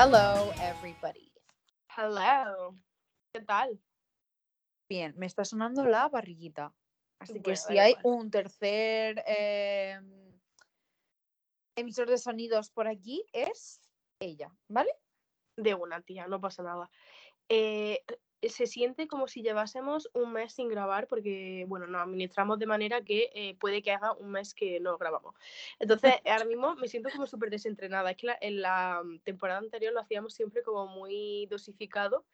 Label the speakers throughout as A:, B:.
A: Hello, everybody.
B: Hello. ¿Qué tal?
A: Bien, me está sonando la barriguita. Así que si hay un tercer eh, emisor de sonidos por aquí, es ella, ¿vale?
B: De una, tía, no pasa nada. Eh, se siente como si llevásemos un mes sin grabar porque, bueno, nos administramos de manera que eh, puede que haga un mes que no grabamos. Entonces, ahora mismo me siento como súper desentrenada. Es que la- en la mm, temporada anterior lo hacíamos siempre como muy dosificado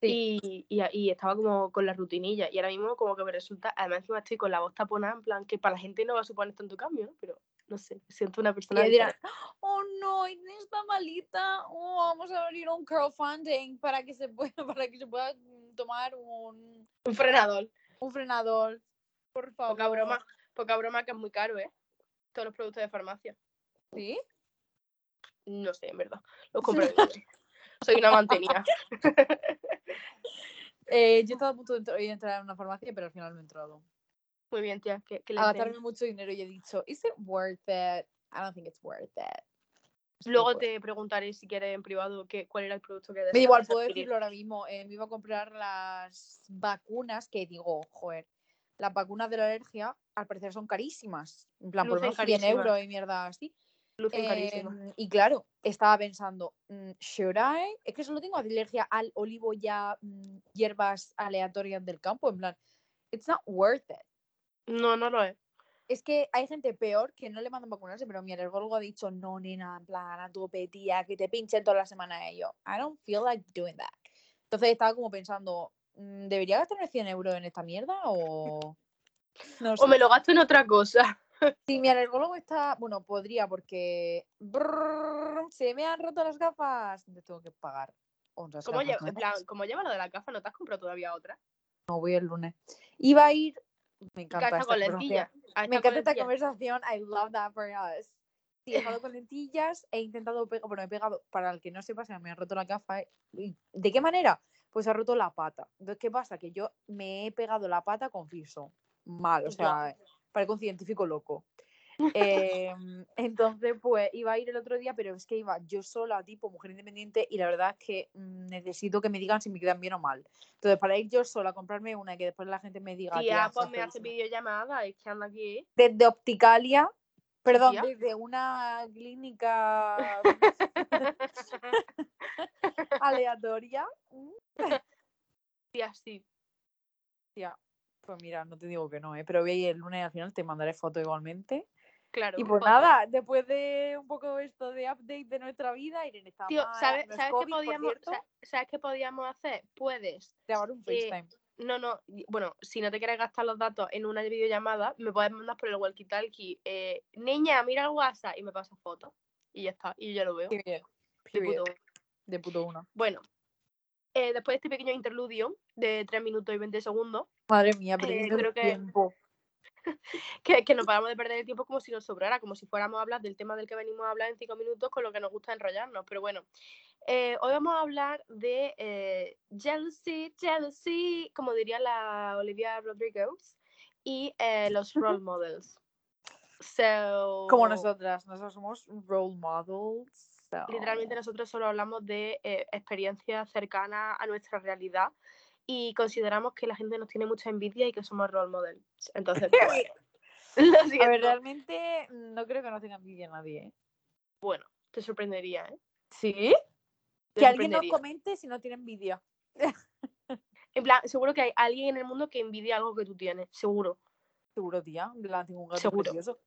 B: y, y, y estaba como con la rutinilla. Y ahora mismo como que me resulta, además encima estoy con la voz taponada, en plan, que para la gente no va a suponer tanto cambio, ¿no? Pero no sé, siento una
A: Y
B: persona
A: ella dirá,
B: diferente.
A: oh no, Inés está malita, oh, vamos a abrir un crowdfunding para que se pueda, para que se pueda mm, tomar un,
B: un frenador.
A: un frenador, por favor.
B: Poca broma, poca broma que es muy caro, ¿eh? Todos los productos de farmacia.
A: ¿Sí?
B: No sé, en verdad. Los Lidl. Soy una mantenida.
A: Eh, yo estaba a punto de entrar en una farmacia, pero al final no he entrado.
B: Muy bien, tía. Que, que
A: gastarme mucho dinero y he dicho, ¿is it worth it? I don't think it's worth it. Estoy
B: Luego te preguntaré si quieres en privado qué, cuál era el producto que
A: Me igual, puedo decirlo ahora mismo. eh, me iba a comprar las vacunas que digo, joder, las vacunas de la alergia al parecer son carísimas. En plan, por
B: Lucen
A: menos 100
B: carísimas.
A: euros y mierda así. Em, y claro, estaba pensando, mm, ¿should I? Es que solo tengo alergia al olivo ya mm, hierbas aleatorias del campo. En plan, it's not worth it.
B: No, no lo es.
A: Es que hay gente peor que no le mandan vacunarse, pero mi alergólogo ha dicho, no, nena, en plan, a tope, tía, que te pinchen toda la semana. Yo, I don't feel like doing that. Entonces estaba como pensando, mm, ¿debería gastarme 100 euros en esta mierda o...? No sé.
B: O me lo gasto en otra cosa.
A: Si mi alergólogo está, bueno, podría porque brrr, se me han roto las gafas, entonces tengo que pagar otras
B: ¿Cómo
A: gafas
B: lleva, en
A: nuevas.
B: plan, como lleva lo de la gafa, ¿no te has comprado todavía otra?
A: No voy el lunes. Iba a ir, me encanta esta
B: con lentillas.
A: Me
B: está con
A: encanta esta
B: lentillas.
A: conversación. I love that for us. Sí, he estado con lentillas, he intentado pegar, bueno, he pegado, para el que no sepa, se me ha roto la gafa. eh, ¿y ¿De qué manera? Pues se ha roto la pata. Entonces, ¿qué pasa? Que yo me he pegado la pata con fiso. Mal, o sea, parezco un científico loco. Em, entonces, pues iba a ir el otro día, pero es que iba yo sola, tipo mujer independiente, y la verdad es que mm, necesito que me digan si me quedan bien o mal. Entonces, para ir yo sola a comprarme una y que después la gente me diga.
B: Tía,
A: "Tía,
B: pues me hace
A: feísima".
B: videollamada. Es que anda aquí.
A: desde Opticalia, perdón,
B: Tía.
A: desde una clínica aleatoria. mm,
B: Tía, sí.
A: Tía, pues mira, no te digo que no, ¿eh? pero voy a ir el lunes al final, te mandaré foto igualmente.
B: Claro.
A: Y pues nada, después de un poco esto de update de nuestra vida, Irene está
B: Tío,
A: mal,
B: ¿sabes,
A: no es
B: ¿sabes
A: COVID,
B: qué podíamos, ¿sabes qué podíamos hacer? Puedes.
A: grabar un
B: eh,
A: FaceTime.
B: No, no, bueno, si no te quieres gastar los datos en una videollamada, me puedes mandar por el walkie-talkie. Eh, Niña, mira el WhatsApp y me pasas fotos. Y ya está, y yo ya lo veo.
A: Qué bien,
B: de
A: period,
B: puto.
A: de puto uno.
B: Bueno, eh, después de este pequeño interludio de 3 minutos y 20 segundos,
A: Madre mía, perdiendo
B: creo
A: el
B: que-
A: tiempo.
B: que, que no paramos de perder el tiempo como si nos sobrara, como si fuéramos a hablar del tema del que venimos a hablar en 5 minutos, con lo que nos gusta enrollarnos. Pero bueno, eh, hoy vamos a hablar de eh, jealousy, jealousy, como diría la Olivia Rodriguez, y eh, los role models. So,
A: Como nosotras, nosotros somos role models. so-
B: Literalmente nosotros solo hablamos de eh, experiencias cercanas a nuestra realidad y consideramos que la gente nos tiene mucha envidia y que somos role models. Entonces, pues, lo
A: A ver, realmente no creo que no tenga envidia nadie. ¿eh?
B: Bueno, te sorprendería, ¿eh?
A: ¿Sí?
B: Te
A: Que alguien nos comente si no tiene envidia.
B: En plan, seguro que hay alguien en el mundo que envidia algo que tú tienes, seguro.
A: Seguro, tía. En plan, tengo un gato
B: Seguro.
A: precioso.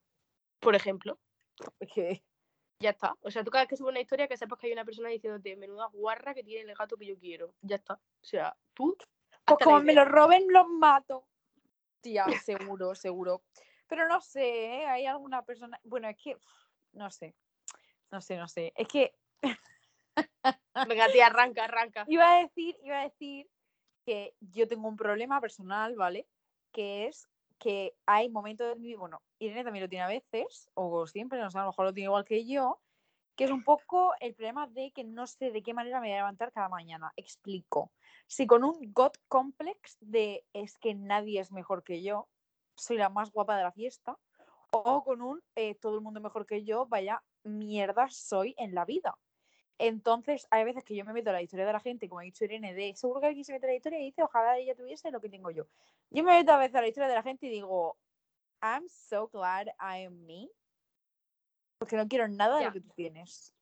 B: Por ejemplo,
A: Es que
B: ya está. O sea, tú cada vez que subes una historia que sepas que hay una persona diciéndote, menuda guarra que tiene el gato que yo quiero. Ya está. O sea, tú.
A: pues como me lo roben, los mato. Tía, seguro, seguro. Pero no sé, ¿eh? hay alguna persona. Bueno, es que. No sé. No sé, no sé. Es que
B: Venga, tía, arranca, arranca.
A: iba a decir, iba a decir que yo tengo un problema personal, ¿vale? Que es que hay momentos en mi vida, bueno, Irene también lo tiene a veces, o siempre, no sé, a lo mejor lo tiene igual que yo, que es un poco el problema de que no sé de qué manera me voy a levantar cada mañana. Explico. Si con un God complex de es que nadie es mejor que yo, soy la más guapa de la fiesta, o con un eh, todo el mundo mejor que yo, vaya mierda soy en la vida. Entonces, hay veces que yo me meto en la historia de la gente, como ha dicho Irene, de seguro que alguien se mete en la historia y dice, ojalá ella tuviese lo que tengo yo. Yo me meto a veces a la historia de la gente y digo, I'm so glad I am me. Porque no quiero nada de lo que tú tienes.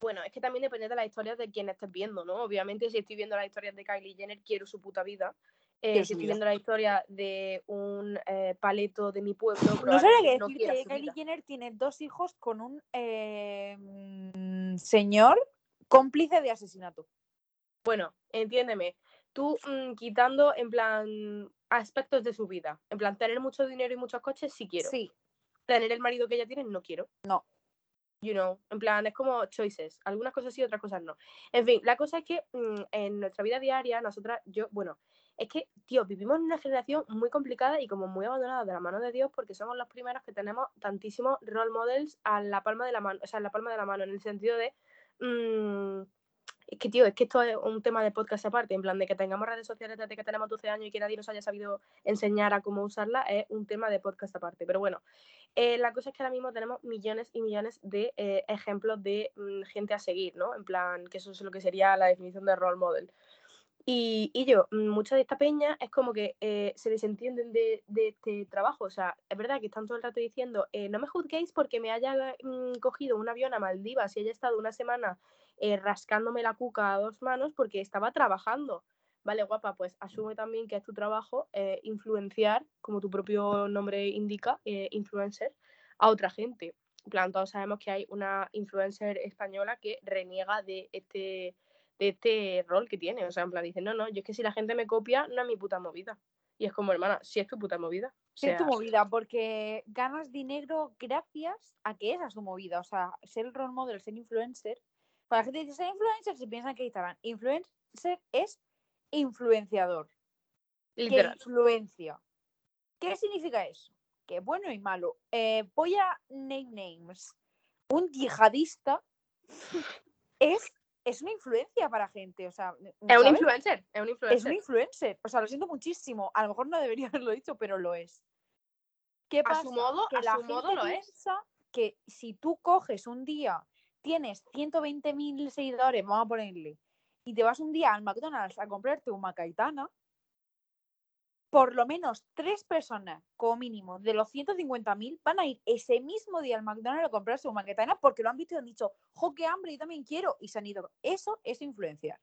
B: Bueno, es que también depende de las historias de quien estés viendo, ¿no? Obviamente, si estoy viendo las historias de Kylie Jenner, quiero su puta vida. Eh, estoy
A: vida.
B: viendo la historia de un eh, paleto de mi pueblo,
A: No sabía que
B: no
A: Kylie. Jenner tiene dos hijos con un eh, mm, señor cómplice de asesinato.
B: Bueno, entiéndeme. Tú mm, quitando, en plan, aspectos de su vida. En plan, tener mucho dinero y muchos coches, sí quiero.
A: Sí,
B: Tener el marido que ella tiene, no quiero.
A: No.
B: You know, en plan, es como choices. Algunas cosas sí, otras cosas no. En fin, la cosa es que mm, en nuestra vida diaria, nosotras, yo, bueno, es que, tío, vivimos en una generación muy complicada y como muy abandonada de la mano de Dios porque somos los primeros que tenemos tantísimos role models a la palma de la mano, o sea, en la palma de la mano, en el sentido de... mm, es que, tío, es que esto es un tema de podcast aparte, en plan de que tengamos redes sociales desde que tenemos 12 años y que nadie nos haya sabido enseñar a cómo usarla, es un tema de podcast aparte. Pero bueno, eh, la cosa es que ahora mismo tenemos millones y millones de eh, ejemplos de mm, gente a seguir, ¿no? En plan, que eso es lo que sería la definición de role model. Y, y yo, mm, mucha de esta peña es como que eh, se desentienden de, de este trabajo. O sea, es verdad que están todo el rato diciendo, eh, no me juzguéis porque me haya mm, cogido un avión a Maldivas y haya estado una semana eh, rascándome la cuca a dos manos porque estaba trabajando. Vale, guapa, pues asume también que es tu trabajo eh, influenciar, como tu propio nombre indica, influencer, a otra gente. En plan, todos sabemos que hay una influencer española que reniega de este, de este rol que tiene. O sea, en plan, dice, no, no, yo es que si la gente me copia, no es mi puta movida. Y es como, hermana, si es tu puta movida. O
A: Sí, es tu
B: sea,
A: movida, porque ganas dinero gracias a que esa es tu movida. O sea, ser el role model, ser influencer. Cuando la gente dice ser influencer, se piensan que Instagram. Influencer es influenciador, que influencia. ¿Qué significa eso? Que bueno y malo. Eh, voy a name names. Un yihadista es, es una influencia para gente. O sea,
B: Es un influencer, es un
A: Es
B: influencer.
A: un influencer. O sea, lo siento muchísimo. A lo mejor no debería haberlo dicho, pero lo es. ¿Qué
B: A
A: pasa?
B: su modo-
A: que
B: a
A: la
B: su modo
A: gente
B: lo es.
A: piensa que si tú coges un día, tienes 120.000 seguidores, vamos a ponerle, y te vas un día al McDonald's a comprarte un macaitana, por lo menos tres personas, como mínimo, de los 150.000 van a ir ese mismo día al McDonald's a comprarse un macaitana porque lo han visto y han dicho, jo, qué hambre, yo también quiero, y se han ido. Eso es influenciar.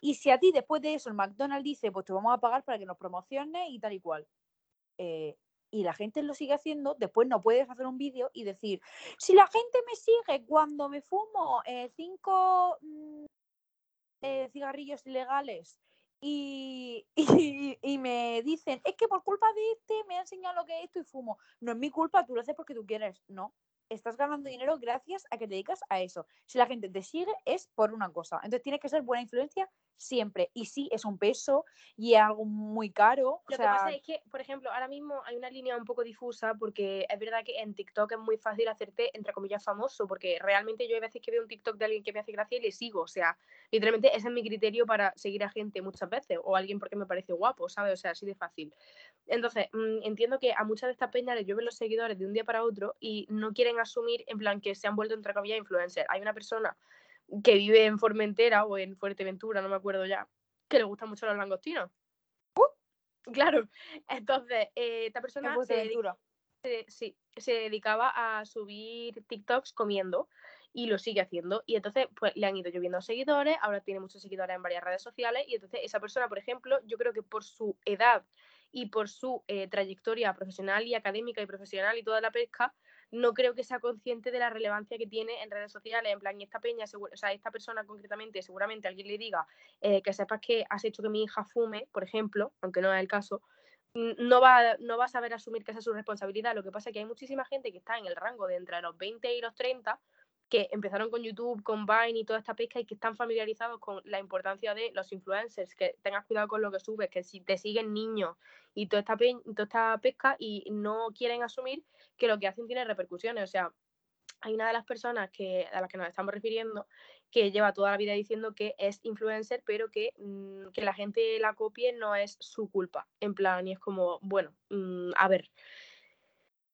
A: Y si a ti después de eso el McDonald's dice, pues te vamos a pagar para que nos promociones y tal y cual, eh, y la gente lo sigue haciendo, después no puedes hacer un vídeo y decir, si la gente me sigue cuando me fumo eh, cinco mm, eh, cigarrillos ilegales y, y, y me dicen, es que por culpa de este me ha enseñado lo que es esto y fumo. No es mi culpa, tú lo haces porque tú quieres. No, estás ganando dinero gracias a que te dedicas a eso. Si la gente te sigue es por una cosa. Entonces tienes que ser buena influencia siempre. Y sí, es un peso y es algo muy caro. O
B: Lo
A: sea,
B: que pasa es que, por ejemplo, ahora mismo hay una línea un poco difusa porque es verdad que en TikTok es muy fácil hacerte, entre comillas, famoso, porque realmente yo hay veces que veo un TikTok de alguien que me hace gracia y le sigo, o sea, literalmente ese es mi criterio para seguir a gente muchas veces, o a alguien porque me parece guapo, ¿sabes? O sea, así de fácil. Entonces, mm, entiendo que a muchas de estas peñas les llueven los seguidores de un día para otro y no quieren asumir, en plan, que se han vuelto, entre comillas, influencer. Hay una persona que vive en Formentera o en Fuerteventura, no me acuerdo ya, que le gustan mucho los langostinos. Claro, entonces eh, esta persona se, dedi-
A: Fuerteventura.
B: se- sí, se dedicaba a subir TikToks comiendo y lo sigue haciendo. Y entonces pues le han ido lloviendo seguidores, ahora tiene muchos seguidores en varias redes sociales y entonces esa persona, por ejemplo, yo creo que por su edad y por su eh, trayectoria profesional y académica y profesional y toda la pesca, no creo que sea consciente de la relevancia que tiene en redes sociales. En plan, y esta peña, o sea, esta persona concretamente, seguramente alguien le diga eh, que sepas que has hecho que mi hija fume, por ejemplo, aunque no es el caso, no va, no va a saber asumir que esa es su responsabilidad. Lo que pasa es que hay muchísima gente que está en el rango de entre los 20 y los 30 que empezaron con YouTube, con Vine y toda esta pesca y que están familiarizados con la importancia de los influencers, que tengas cuidado con lo que subes, que si te siguen niños y toda esta, toda esta pesca y no quieren asumir que lo que hacen tiene repercusiones. O sea, hay una de las personas que, a las que nos estamos refiriendo que lleva toda la vida diciendo que es influencer, pero que, mm, que la gente la copie no es su culpa. En plan, y es como, bueno, mm, a ver.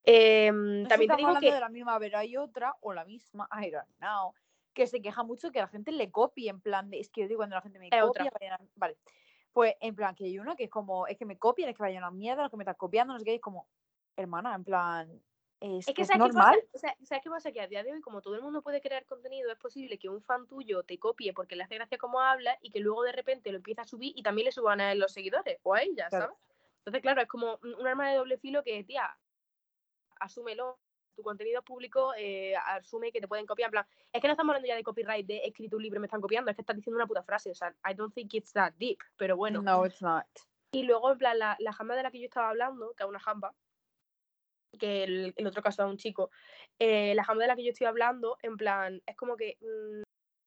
B: Em,
A: No
B: también te digo
A: hablando
B: que
A: de la misma, pero hay otra, o la misma, I don't know, que se queja mucho que la gente le copie, en plan de, es que yo digo cuando la gente me copia,
B: otra.
A: a- vale. Pues en plan que hay uno que es como, es que me copian, es que vayan a la mierda, lo que me estás copiando, no sé qué, es como, hermana, en plan, es,
B: Es que
A: es
B: ¿sabes qué
A: normal.
B: pasa? O sea, ¿sabes qué pasa? Que a día de hoy, como todo el mundo puede crear contenido, es posible que un fan tuyo te copie porque le hace gracia cómo habla y que luego de repente lo empieza a subir y también le suban a él los seguidores o a ella,
A: Claro.
B: ¿sabes? Entonces, claro, es como un un arma de doble filo que, tía, asúmelo. Tu contenido público eh, asume que te pueden copiar. En plan, es que no estamos hablando ya de copyright, de escrito un libro, me están copiando, es que estás diciendo una puta frase. O sea, I don't think it's that deep, pero bueno.
A: No, it's not.
B: Y luego, en plan, la, la jamba de la que yo estaba hablando, que es una jamba, que el, el otro caso es un chico, eh, la jamba de la que yo estoy hablando, en plan, es como que mm,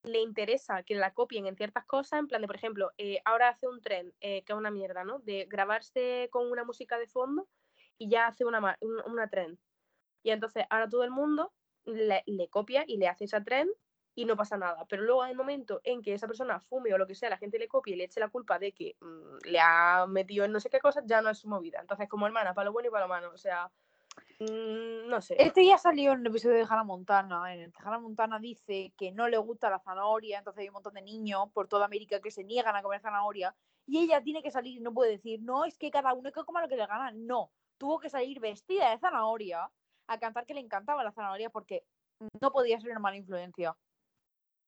B: le interesa que la copien en ciertas cosas, en plan de, por ejemplo, eh, ahora hace un tren, eh, que es una mierda, ¿no? De grabarse con una música de fondo y ya hace una, ma- un- una tren. Y entonces ahora todo el mundo le, le copia y le hace esa tren y no pasa nada. Pero luego en el momento en que esa persona fume o lo que sea, la gente le copie y le eche la culpa de que mm, le ha metido en no sé qué cosa, ya no es su movida. Entonces, como hermana, para lo bueno y para lo malo. O sea, mm, no sé.
A: Este ya salió en el episodio de Hannah Montana, en el que Hannah Montana dice que no le gusta la zanahoria, entonces hay un montón de niños por toda América que se niegan a comer zanahoria, y ella tiene que salir y no puede decir, no, es que cada uno que coma lo que le gana, no, tuvo que salir vestida de zanahoria a cantar que le encantaba la zanahoria porque no podía ser una mala influencia.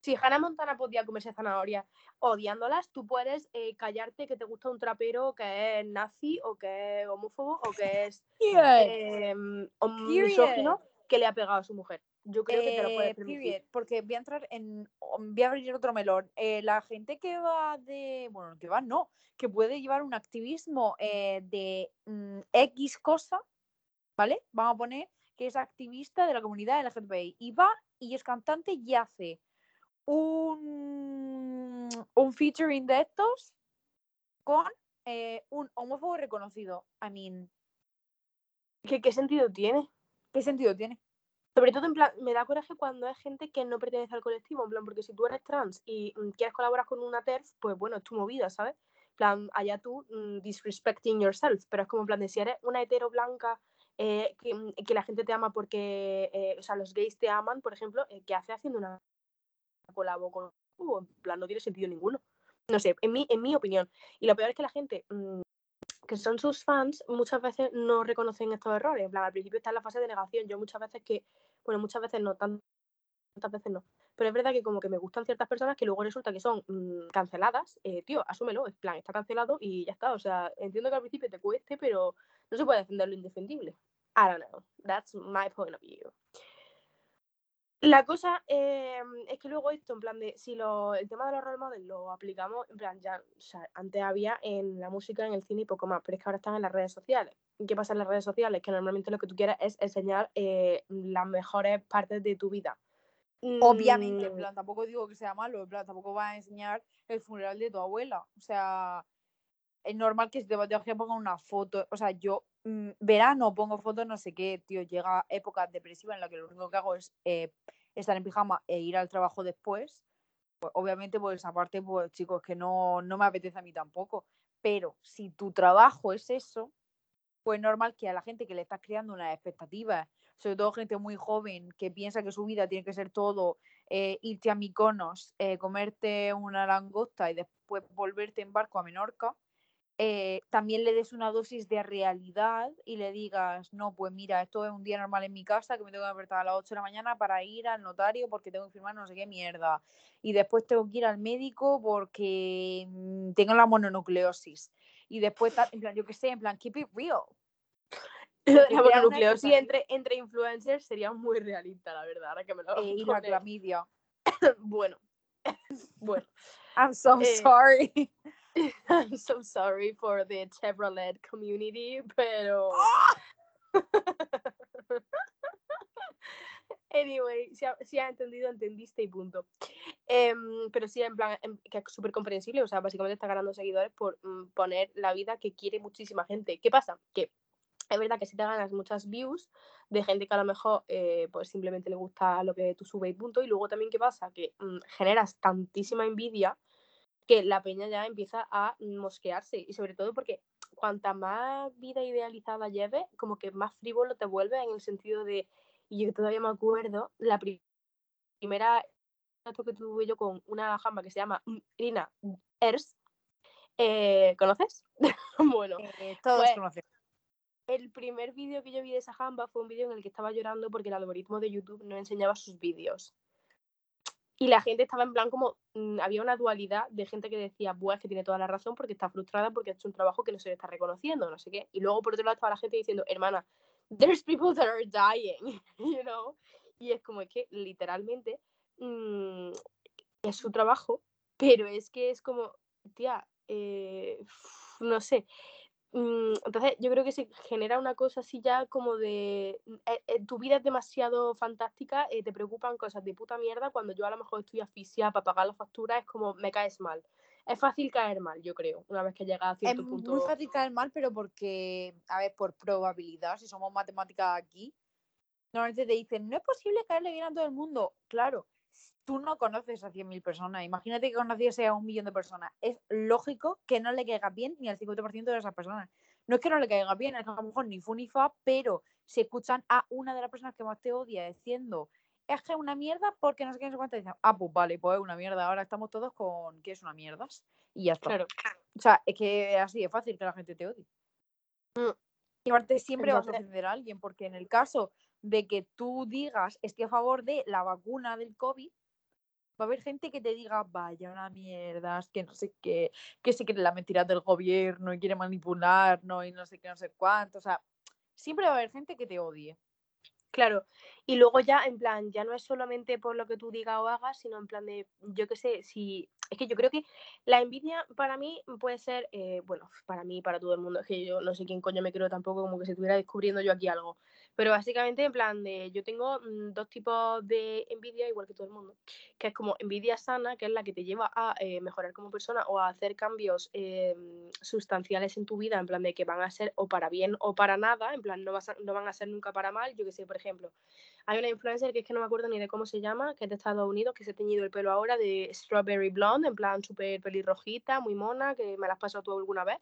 B: Si Hannah Montana podía comerse zanahoria odiándolas, tú puedes eh, callarte que te gusta un trapero que es nazi o que es homófobo o que es eh, misógino que le ha pegado a su mujer. Yo creo que te lo
A: Eh,
B: puedes permitir.
A: period, porque voy a entrar en. Voy a abrir otro melón. Eh, la gente que va de. Bueno, que va, no. Que puede llevar un activismo eh, de mm, X cosa, ¿vale? Vamos a poner que es activista de la comunidad LGTBI. Y va y es cantante y hace un, un featuring de estos con eh, un homófobo reconocido. I mean,
B: ¿Qué, ¿Qué sentido tiene?
A: ¿qué sentido tiene?
B: Sobre todo, en plan, me da coraje cuando es gente que no pertenece al colectivo, en plan, porque si tú eres trans y mm, quieres colaborar con una TERF, pues bueno, es tu movida, ¿sabes? Plan, allá tú mm, disrespecting yourself, pero es como en plan de si eres una hetero blanca eh, que, mm, que la gente te ama porque, eh, o sea, los gays te aman, por ejemplo, eh, ¿qué hace haciendo una colabo con uh, En plan, no tiene sentido ninguno. No sé, en mi, en mi opinión. Y lo peor es que la gente que son sus fans muchas veces no reconocen estos errores. En plan, al principio está en la fase de negación. Yo muchas veces que, bueno, muchas veces no, tan- tantas veces no. Pero es verdad que como que me gustan ciertas personas que luego resulta que son mm, canceladas. Eh, tío, asúmelo, en plan, está cancelado y ya está. O sea, entiendo que al principio te cueste, pero no se puede defender lo indefendible. I don't know. That's my point of view. La cosa eh, es que luego esto, en plan de, si lo, el tema de los role models lo aplicamos, en plan, ya, o sea, antes había en la música, en el cine y poco más, pero es que ahora están en las redes sociales. ¿Y qué pasa en las redes sociales? Que normalmente lo que tú quieres es enseñar eh, las mejores partes de tu vida.
A: Obviamente, en
B: Mm,
A: plan, tampoco digo que sea malo, en plan, tampoco va a enseñar el funeral de tu abuela. O sea, es normal que si te vas una foto. O sea, yo mm, verano pongo fotos, no sé qué, tío, llega época depresiva en la que lo único que hago es eh, estar en pijama e ir al trabajo después. Pues obviamente, pues aparte, pues chicos, que no, no me apetece a mí tampoco. Pero si tu trabajo es eso, pues normal que a la gente que le estás creando unas expectativas, sobre todo gente muy joven que piensa que su vida tiene que ser todo eh, irte a Mykonos, eh, comerte una langosta y después volverte en barco a Menorca, eh, también le des una dosis de realidad y le digas, no, pues mira, esto es un día normal en mi casa, que me tengo que despertar a las 8 de la mañana para ir al notario porque tengo que firmar no sé qué mierda. Y después tengo que ir al médico porque mm, tengo la mononucleosis. Y después, en plan, yo qué sé, en plan, keep it real.
B: Lo de
A: que
B: la mononucleosis entre, entre influencers sería muy realista, la verdad, ahora que me lo
A: eh, y la clamidia.
B: Bueno, bueno.
A: I'm so
B: Eh,
A: sorry.
B: I'm so sorry for the Chevrolet community, pero. anyway, si, ha- si has entendido, entendiste y punto. Em, pero sí, en plan, em, que es súper comprensible, o sea, básicamente está ganando seguidores por mm, poner la vida que quiere muchísima gente. ¿Qué pasa? Que es verdad que si te ganas muchas views de gente que a lo mejor eh, pues simplemente le gusta lo que tú subes y punto. Y luego también, ¿qué pasa? Que mm, generas tantísima envidia que la peña ya empieza a mosquearse. Y sobre todo porque cuanta más vida idealizada lleves, como que más frívolo te vuelve en el sentido de, y yo todavía me acuerdo, la pri- primera que tuve yo con una jamba que se llama Irina Ers. Eh, ¿Conoces? bueno,
A: Eh, todos
B: Pues,
A: conocen.
B: el primer vídeo que yo vi de esa jamba fue un vídeo en el que estaba llorando porque el algoritmo de YouTube no enseñaba sus vídeos. Y la gente estaba en plan como, mm, había una dualidad de gente que decía, buah, es que tiene toda la razón porque está frustrada porque ha hecho un trabajo que no se le está reconociendo, no sé qué. Y luego por otro lado estaba la gente diciendo, hermana, there's people that are dying, you know. Y es como es que literalmente mm, es su trabajo, pero es que es como, tía, eh, no sé. Mm, Entonces, yo creo que se genera una cosa así ya como de mm, eh, eh, tu vida es demasiado fantástica, eh, te preocupan cosas de puta mierda cuando yo a lo mejor estoy asfixiada para pagar la factura, es como me caes mal. Es fácil caer mal, yo creo, una vez que llega a
A: Es
B: cierto
A: muy
B: punto.
A: fácil caer mal, pero porque, a ver, por probabilidad, si somos matemáticas aquí, normalmente te dicen, no es posible caerle bien a todo el mundo. Claro, tú no conoces a 100.000 personas. Imagínate que conociese a un millón de personas. Es lógico que no le caiga bien ni al 50% de esas personas. No es que no le caiga bien, es que a lo mejor ni fu ni fa, pero si escuchan a una de las personas que más te odia diciendo, es que es una mierda porque no sé qué, no sé cuánto, dicen, ah, pues vale, pues es una mierda. Ahora estamos todos con que es una mierda. Y ya está.
B: Claro.
A: O sea, es que es así de fácil que la gente te odie.
B: Mm.
A: Y aparte siempre vas a ofender a alguien, porque en el caso de que tú digas estoy a favor de la vacuna del COVID, va a haber gente que te diga, vaya una mierda, que no sé qué, que se cree la mentira del gobierno y quiere manipularnos y no sé qué, no sé cuánto. O sea, siempre va a haber gente que te odie.
B: Claro, y luego ya, en plan, ya no es solamente por lo que tú digas o hagas, sino en plan de, yo qué sé, si, es que yo creo que la envidia para mí puede ser, eh, bueno, para mí, para todo el mundo, es que yo no sé quién coño me creo tampoco, como que se estuviera descubriendo yo aquí algo, pero básicamente en plan de, yo tengo mm, dos tipos de envidia, igual que todo el mundo, que es como envidia sana, que es la que te lleva a eh, mejorar como persona o a hacer cambios eh, sustanciales en tu vida, en plan de que van a ser o para bien o para nada, en plan no, vas a- no van a ser nunca para mal, yo que sé, por ejemplo, hay una influencer que es que no me acuerdo ni de cómo se llama, que es de Estados Unidos, que se ha teñido el pelo ahora de Strawberry Blonde, en plan súper pelirrojita, muy mona, que me la has pasado tú alguna vez.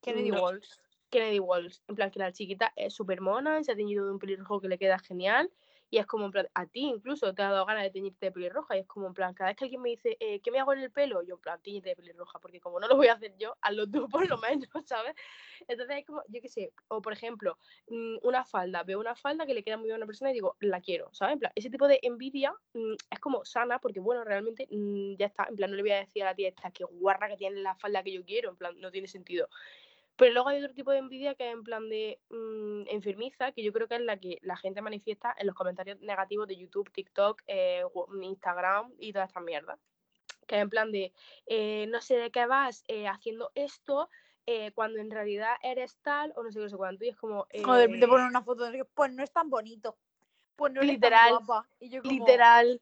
A: Kennedy
B: No,
A: Walsh.
B: Kennedy Walls, en plan que la chiquita es súper mona, se ha teñido de un pelirrojo que le queda genial. Y es como en plan, a ti incluso te ha dado ganas de teñirte de pelirroja. Y es como en plan, cada vez que alguien me dice, eh, ¿qué me hago en el pelo? Yo en plan, teñirte de pelirroja, porque como no lo voy a hacer yo, hazlo tú por lo menos, ¿sabes? Entonces es como, yo qué sé, o por ejemplo, mm, una falda, veo una falda que le queda muy bien a una persona y digo, la quiero, ¿sabes? En plan, ese tipo de envidia mm, es como sana, porque bueno, realmente mm, ya está, en plan, no le voy a decir a la tía esta que guarra que tiene la falda que yo quiero, en plan, no tiene sentido. Pero luego hay otro tipo de envidia que es en plan de mm, enfermiza, que yo creo que es la que la gente manifiesta en los comentarios negativos de YouTube, TikTok, eh, Instagram y todas estas mierdas. Que es en plan de, eh, no sé de qué vas eh, haciendo esto, eh, cuando en realidad eres tal o no sé qué, no sé cuánto. Y es como...
A: O de repente
B: eh,
A: ponen una foto de pues no es tan bonito. Pues no eres
B: Literal,
A: tan guapa. Y yo como,
B: literal.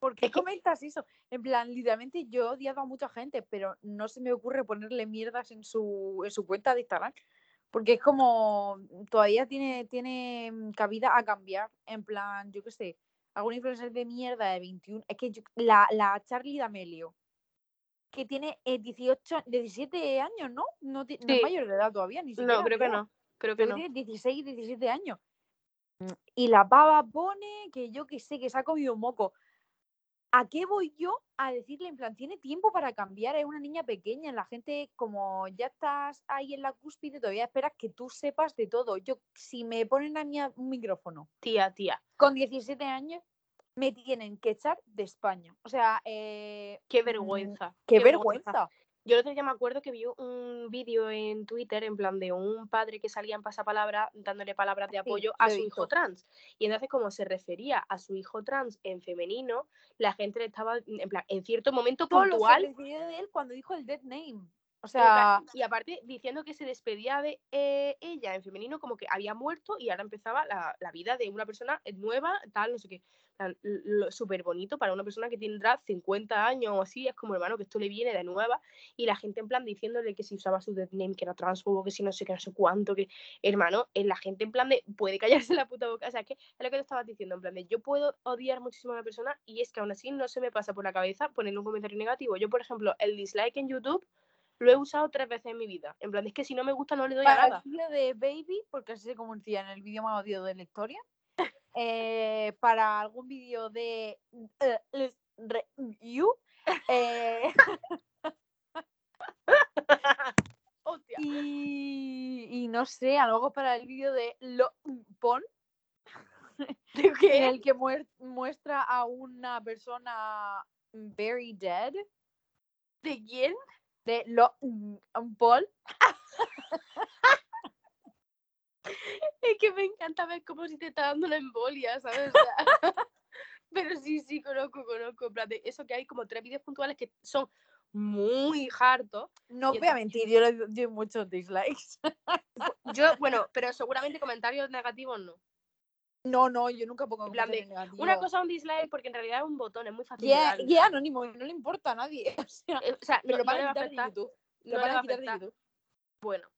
A: ¿Por qué
B: Es que-
A: comentas eso? En plan, literalmente yo he odiado a mucha gente, pero no se me ocurre ponerle mierdas en su, en su cuenta de Instagram. Porque es como, todavía tiene, tiene mm, cabida a cambiar. En plan, yo qué sé, algún influencer de mierda de 21. Es que yo- la, la Charlie D'Amelio, que tiene eh, 18, 17 años, ¿no? No, ti- no es
B: Sí.
A: mayor de edad todavía, ni
B: No,
A: siquiera.
B: creo que no. Creo que
A: Creo que
B: no.
A: tiene 16, 17 años. Y la pava pone que yo que sé, que se ha comido un moco. ¿A qué voy yo a decirle, en plan, tiene tiempo para cambiar? Es una niña pequeña, la gente, como ya estás ahí en la cúspide, todavía esperas que tú sepas de todo. Yo, si me ponen a mí un micrófono
B: Tía, tía.
A: con 17 años, me tienen que echar de España. O sea, eh,
B: Qué
A: mm,
B: vergüenza.
A: qué vergüenza.
B: Yo el otro día me acuerdo que vi un vídeo en Twitter en plan de un padre que salía en pasapalabra dándole palabras de apoyo a su hijo trans. Y entonces como se refería a su hijo trans en femenino, la gente le estaba, en plan, en cierto momento puntual,
A: de él cuando dijo el dead name. O sea,
B: y aparte diciendo que se despedía de eh, ella en femenino como que había muerto y ahora empezaba la, la vida de una persona nueva, tal, no sé qué. Súper bonito para una persona que tendrá 50 años o así, es como hermano que esto le viene de nueva y la gente en plan diciéndole que si usaba su dead name, que era transfobo, que si no sé qué, no sé cuánto, que hermano, eh, la gente en plan de puede callarse la puta boca, o sea, que es lo que te estabas diciendo, en plan de yo puedo odiar muchísimo a una persona y es que aún así no se me pasa por la cabeza poner un comentario negativo. Yo, por ejemplo, el dislike en YouTube lo he usado tres veces en mi vida. En plan, es que si no me gusta no le doy a
A: para el
B: nada.
A: vídeo de Baby, porque así se conocía en el vídeo más odiado de la historia. eh, para algún vídeo de les- review. eh, y, y no sé, algo para el vídeo de lo pon
B: ¿De
A: en el que muestra a una persona very dead
B: ¿De quién?
A: De lo Paul.
B: Es que me encanta ver como si te está dando una embolia, ¿sabes? O sea, pero sí, sí, conozco, conozco. de eso que hay como tres vídeos puntuales que son muy hartos.
A: No voy a mentir, yo le doy muchos dislikes.
B: Yo, bueno, pero seguramente comentarios negativos no.
A: No, no, yo nunca pongo
B: En plan de. Una cosa es un dislike porque en realidad es un botón, es muy fácil
A: Y es,
B: darle.
A: y es anónimo, y no le importa a nadie. O sea,
B: Eh, O sea, no,
A: lo
B: no
A: van a
B: a
A: quitar de. YouTube.
B: No
A: lo van
B: va
A: a quitar de. YouTube.
B: Bueno,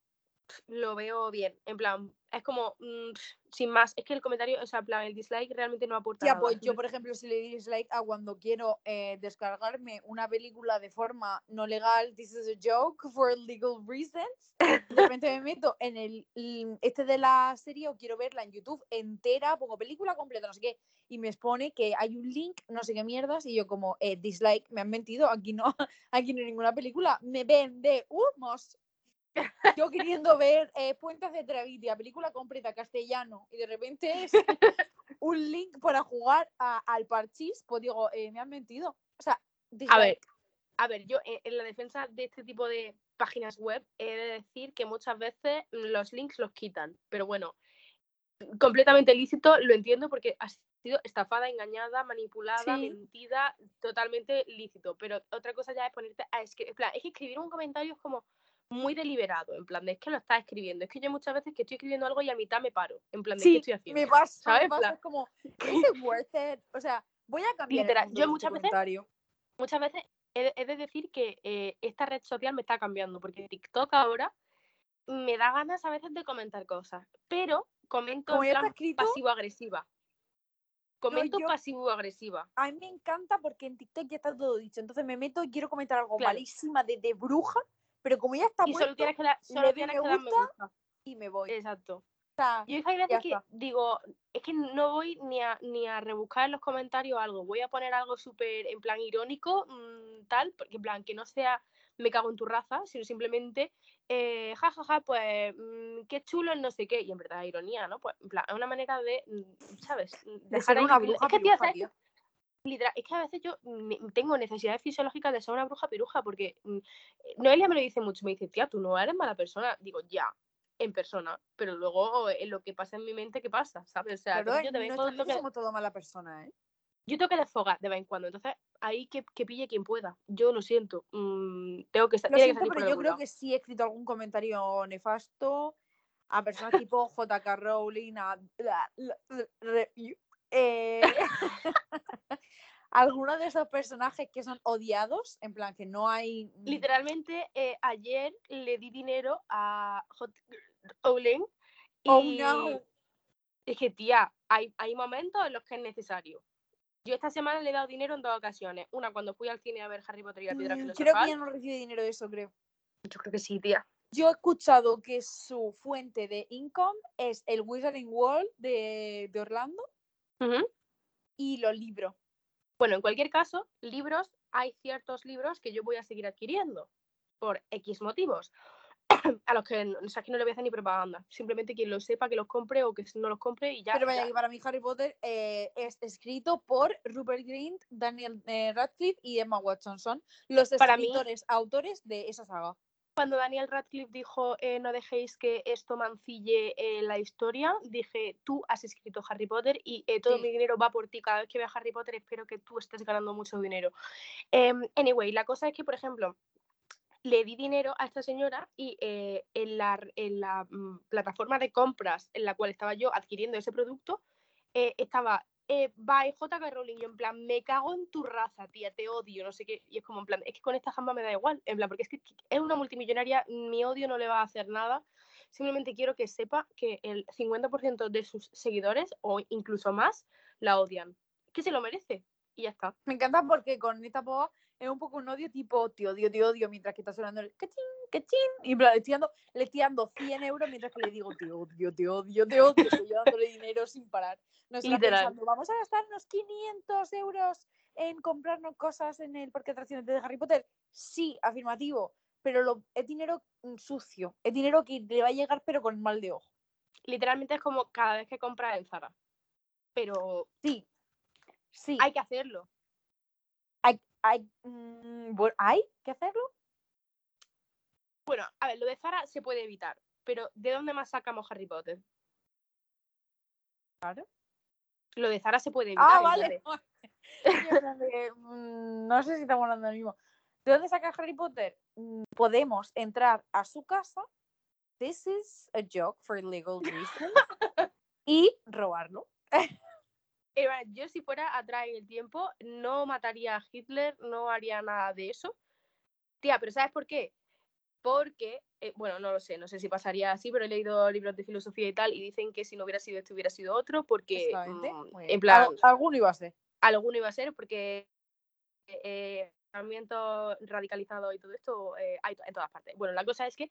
B: lo veo bien. En plan, es como, mm, sin más, es que el comentario, o sea, plan, el dislike realmente no aporta nada.
A: pues yo, por ejemplo, si le doy dislike a cuando quiero eh, descargarme una película de forma no legal, this is a joke for legal reasons, de repente me meto en el este de la serie o quiero verla en YouTube entera, pongo película completa, no sé qué, y me expone que hay un link, no sé qué mierdas, y yo como, eh, dislike, me han mentido, aquí no, aquí no hay ninguna película, me vende humos. Yo queriendo ver eh, Puentes de Travitia, película completa castellano, y de repente es un link para jugar a- al parchís, pues digo, eh, me han mentido. O sea,
B: A ver,
A: dislike.
B: a ver, yo eh, en la defensa de este tipo de páginas web he de decir que muchas veces mm, los links los quitan, pero bueno, completamente lícito, lo entiendo porque ha sido estafada, engañada, manipulada,
A: Sí.
B: mentida, totalmente lícito, pero otra cosa ya es ponerte a escribir, es que escribir un comentario es como muy deliberado, en plan, de es que lo estás escribiendo, es que yo muchas veces que estoy escribiendo algo y a mitad me paro, en plan, de qué
A: Sí,
B: estoy haciendo.
A: me pasa,
B: ¿sabes?
A: me pasa, es como, ¿is it worth it? O sea, voy a cambiar
B: Literal, yo
A: de
B: muchas
A: este
B: veces- muchas veces he de, he de decir que eh, esta red social me está cambiando, porque TikTok ahora me da ganas a veces de comentar cosas, pero comento pasivo-agresiva. Comento
A: yo-
B: pasivo-agresiva.
A: a mí me encanta porque en TikTok ya está todo dicho. Entonces me meto y quiero comentar algo
B: Claro.
A: malísima de, de bruja, pero como ya está
B: Y
A: puesto
B: solo tienes que, dar- solo tienes
A: me
B: que dar me
A: gusta.
B: gusta.
A: y me voy.
B: Exacto.
A: O sea,
B: Yo veces
A: ya
B: que
A: está.
B: digo, es que no voy ni a, ni a rebuscar en los comentarios algo. Voy a poner algo súper en plan irónico, mm, tal, porque en plan que no sea me cago en tu raza, sino simplemente, eh, ja, ja, ja, pues mm, qué chulo no sé qué. Y en verdad, ironía, ¿no? Pues en plan, es una manera de, mm, ¿sabes?
A: de ser una bruja
B: Es que, tía,
A: piruja,
B: ¿sabes
A: tío.
B: Literal, es que a veces yo tengo necesidades fisiológicas de ser una bruja piruja, porque mm, Noelia me lo dice mucho, me dice, tía, tú no eres mala persona. Digo, ya, en persona, pero luego en lo que pasa en mi mente, ¿qué pasa? ¿Sabes? O sea, entonces yo de vez
A: no
B: que-
A: somos todo mala persona, ¿eh?
B: yo tengo que desfogar de vez en cuando. Entonces, ahí que, que pille quien pueda. Yo lo siento. mm, tengo que sa-
A: Lo
B: que
A: siento,
B: por
A: pero yo creo
B: lado.
A: que sí he escrito algún comentario nefasto a personas tipo JK Rowling, a eh, algunos de esos personajes que son odiados, en plan que no hay... mm,
B: Literalmente, eh, ayer le di dinero a J. Rowling y
A: Oh, no.
B: dije, tía, hay, hay momentos en los que es necesario. Yo esta semana le he dado dinero en dos ocasiones. Una cuando fui al cine a ver Harry Potter y la piedra
A: Mm,
B: filosofal.
A: Creo que ya no recibe dinero de eso, creo.
B: Yo creo que sí, tía.
A: Yo he escuchado que su fuente de income es el Wizarding World de, de Orlando Y los libros.
B: Bueno, en cualquier caso, libros, hay ciertos libros que yo voy a seguir adquiriendo por X motivos. a los que, no- o sea, que no le voy a hacer ni propaganda. Simplemente quien lo sepa, que los compre o que no los compre y ya.
A: Pero vaya,
B: ya.
A: que para mí Harry Potter eh, es escrito por Rupert Grint, Daniel eh, Radcliffe y Emma Watson. Son los
B: Para mí-
A: escritores, autores de esa saga.
B: Cuando Daniel Radcliffe dijo eh, no dejéis que esto mancille eh, la historia, dije tú has escrito Harry Potter y eh, todo
A: Sí.
B: mi dinero va por ti. Cada vez que vea Harry Potter espero que tú estés ganando mucho dinero. Em, anyway, la cosa es que, por ejemplo, le di dinero a esta señora y en la, en la mm, plataforma de compras en la cual estaba yo adquiriendo ese producto, estaba eh, by JK Rowling, yo en plan, me cago en tu raza, tía, te odio, no sé qué, y es como en plan, es que con esta jamba me da igual, en plan, porque es que es una multimillonaria, mi odio no le va a hacer nada, simplemente quiero que sepa que el 50% de sus seguidores, o incluso más, la odian, que se lo merece, y ya está.
A: Me encanta porque con esta poa es un poco un odio tipo te odio, te odio, mientras que está sonando el cachín, cachín. Y le estoy dando, le estoy dando 100 euros mientras que le digo te odio, te odio, te odio. Estoy dándole dinero sin parar. No pensando, vamos a gastarnos 500 euros en comprarnos cosas en el parque de atracciones de Harry Potter? Sí, afirmativo, pero lo, es dinero mm, sucio, es dinero que le va a llegar pero con mal de ojo.
B: Literalmente es como cada vez que compras en Zara. Pero
A: Sí, sí,
B: hay que hacerlo.
A: hay, hay, mm, ¿hay que hacerlo?
B: Bueno, a ver, lo de Zara se puede evitar. Pero ¿de dónde más sacamos Harry Potter?
A: Claro.
B: Lo de Zara se puede evitar.
A: Ah,
B: en plan
A: vale. mm, no sé si estamos hablando del mismo. ¿De dónde saca Harry Potter? Mm, Podemos entrar a su casa. This is a joke for legal reasons. y robarlo.
B: Eh, yo si fuera atrás en el tiempo, no mataría a Hitler, no haría nada de eso. Tía, pero ¿sabes por qué? Porque, eh, bueno, no lo sé, no sé si pasaría así, pero he leído libros de filosofía y tal, y dicen que si no hubiera sido este, hubiera sido otro, porque, mm, en plan,
A: Al- alguno iba a ser.
B: alguno iba a ser, porque eh, movimientos radicalizados y todo esto eh, hay en todas partes. Bueno, la cosa es que.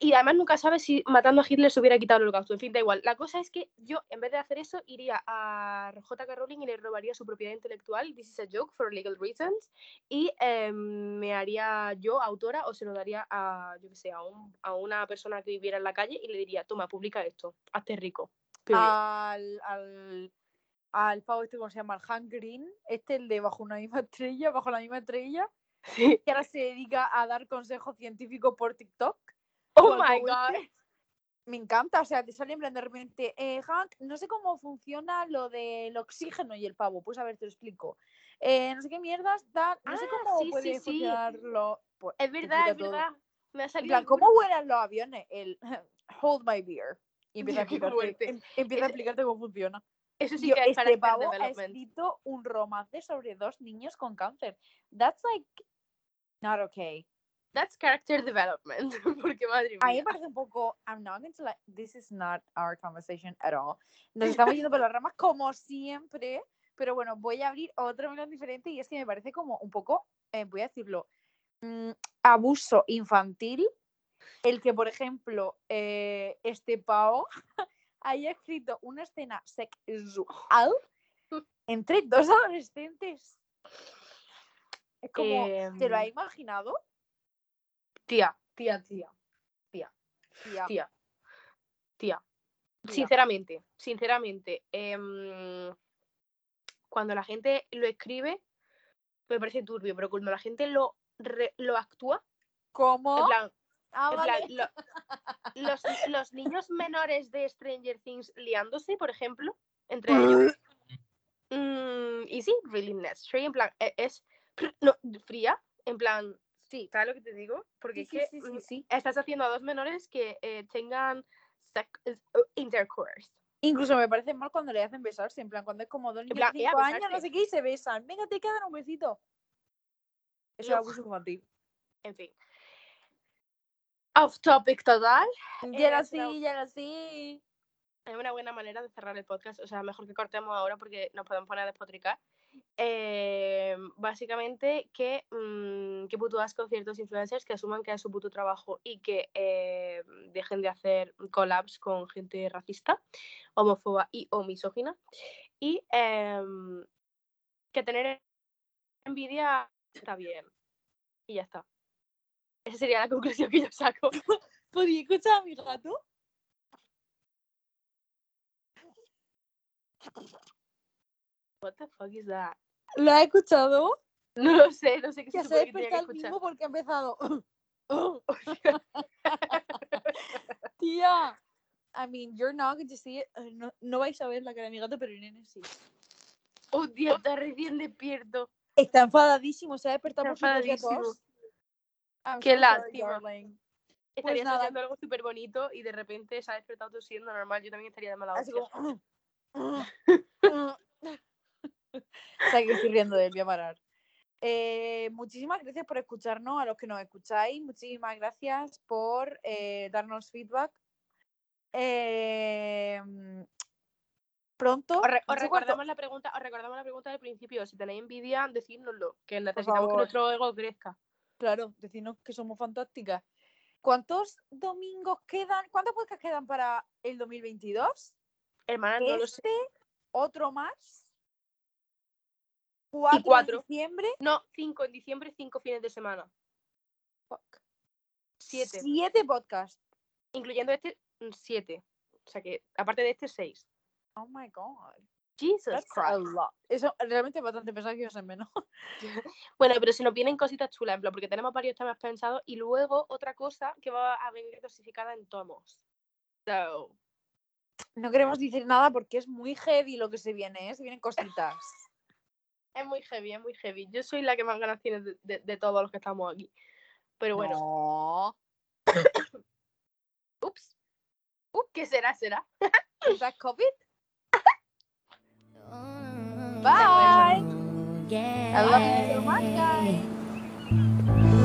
B: Y además nunca sabes si matando a Hitler se hubiera quitado el holocausto. En fin, da igual. La cosa es que yo, en vez de hacer eso, iría a J.K. Rowling y le robaría su propiedad intelectual. This is a joke for legal reasons. Y eh, me haría yo autora o se lo daría a, yo qué sé, a, un- a una persona que viviera en la calle y le diría, toma, publica esto, hazte rico.
A: Al, al, al pavo este, ¿cómo se llama? El Hank Green. Este, el de bajo una misma estrella, bajo la misma estrella.
B: Sí.
A: Que ahora se dedica a dar consejos científicos por TikTok.
B: Oh my god.
A: este. Me encanta, o sea, te sale en plan de repente, eh, Hank, no sé cómo funciona lo del oxígeno y el pavo, pues a ver, te lo explico. Eh, no sé qué mierdas, tal, no sé
B: Ah,
A: cómo
B: sí,
A: puede
B: sí.
A: funcionar lo... pues,
B: Es verdad, es
A: todo.
B: verdad. Me ha
A: En
B: salido
A: plan, ¿cómo vuelan los aviones? El hold my beer. Y empieza a explicarte, em- empieza a
B: Ese-
A: explicarte cómo funciona.
B: Eso sí
A: Yo,
B: que es
A: este pavo ha escrito un romance sobre dos niños con cáncer. That's like not okay.
B: That's character development. Porque madre
A: A mí me
B: mía.
A: parece un poco, I'm not going to like, this is not our conversation at all. Nos estamos yendo por las ramas como siempre, pero bueno, voy a abrir otro melón diferente y es que me parece como un poco, eh, voy a decirlo, mm, abuso infantil el que, por ejemplo, eh, este pavo haya escrito una escena sexual entre dos adolescentes. Es como, ¿te lo ha
B: Em,
A: imaginado?
B: Tía, tía, tía,
A: Tía,
B: tía, tía.
A: tía.
B: Sinceramente, sinceramente, em, cuando la gente lo escribe, me parece turbio, pero cuando la gente lo, re- lo actúa,
A: ¿Cómo?
B: en plan,
A: Ah,
B: en
A: vale.
B: plan, lo- los, los niños menores de Stranger Things liándose, por ejemplo, entre ellos. mm, y sí, really necessary, en plan, e- es no, fría, en plan, sí, ¿sabes lo que te digo? Porque
A: Sí,
B: es que
A: sí, sí,
B: mm, estás haciendo a dos menores que eh, tengan eh, intercourse.
A: Incluso me parece mal cuando le hacen besarse, en plan, cuando es como dos niños
B: plan,
A: de
B: eh, a
A: 5 años, no sé qué, y se besan. Venga, te quedan un besito. Eso es abuso infantil.
B: En fin. Off topic total.
A: Ya era
B: es una-
A: así, ya era así.
B: Es una buena manera de cerrar el podcast. O sea, mejor que cortemos ahora porque nos podemos poner a despotricar. Eh, básicamente, que, mm, que puto asco ciertos influencers que asuman que es su puto trabajo y que eh, dejen de hacer collabs con gente racista, homófoba y o. Y em, que tener envidia está bien. Y ya está. Esa sería la conclusión que yo saco.
A: ¿Podría escuchar a mi gato?
B: What the fuck is that?
A: ¿Lo has escuchado?
B: No lo sé, no sé qué se
A: se el mismo porque ha empezado. Tía. I mean, you're not going to see it. No, no vais a ver la cara de mi gato, pero Irene sí.
B: Oh, Dios, está recién despierto.
A: Está enfadadísimo, se ha despertado por su
B: Qué lástima. Estaría
A: nada.
B: soñando algo súper bonito y de repente se ha despertado tosiendo normal. Yo también estaría de mala
A: Así
B: hostia.
A: como. o sea, que estoy riendo de él, voy a parar. Eh, muchísimas gracias por escucharnos, a los que nos escucháis. Muchísimas gracias por eh, darnos feedback. Eh, pronto.
B: Os, re- os
A: cuánto-
B: recordamos la pregunta, os recordamos la pregunta del principio. Si tenéis envidia, decídnoslo, que necesitamos que nuestro ego crezca.
A: Claro, decirnos que somos fantásticas. ¿Cuántos domingos quedan? ¿Cuántos podcasts quedan para el 2022?
B: Hermana, no lo sé.
A: este, otro más. 4
B: cuatro.
A: de diciembre,
B: No, cinco en diciembre, cinco fines de semana.
A: fuck,
B: Siete.
A: siete podcasts.
B: Incluyendo este, mm, siete. O sea que, aparte de este, seis.
A: Oh my god.
B: Jesus
A: That's a
B: Christ.
A: lot. Eso realmente es bastante pesado que yo sé menos.
B: Bueno, pero se nos vienen cositas chulas, en plan, porque tenemos varios temas pensados y luego otra cosa que va a venir dosificada en tomos. So,
A: No queremos decir nada porque es muy heavy lo que se viene, ¿eh? Se vienen cositas.
B: es muy heavy, es muy heavy. Yo soy la que más ganas tiene de, de- de todos los que estamos aquí. Pero bueno,
A: No.
B: ups. Ups, ¿qué será? ¿Será?
A: ¿Es COVID?
C: Bye.
A: I love you so much, guys.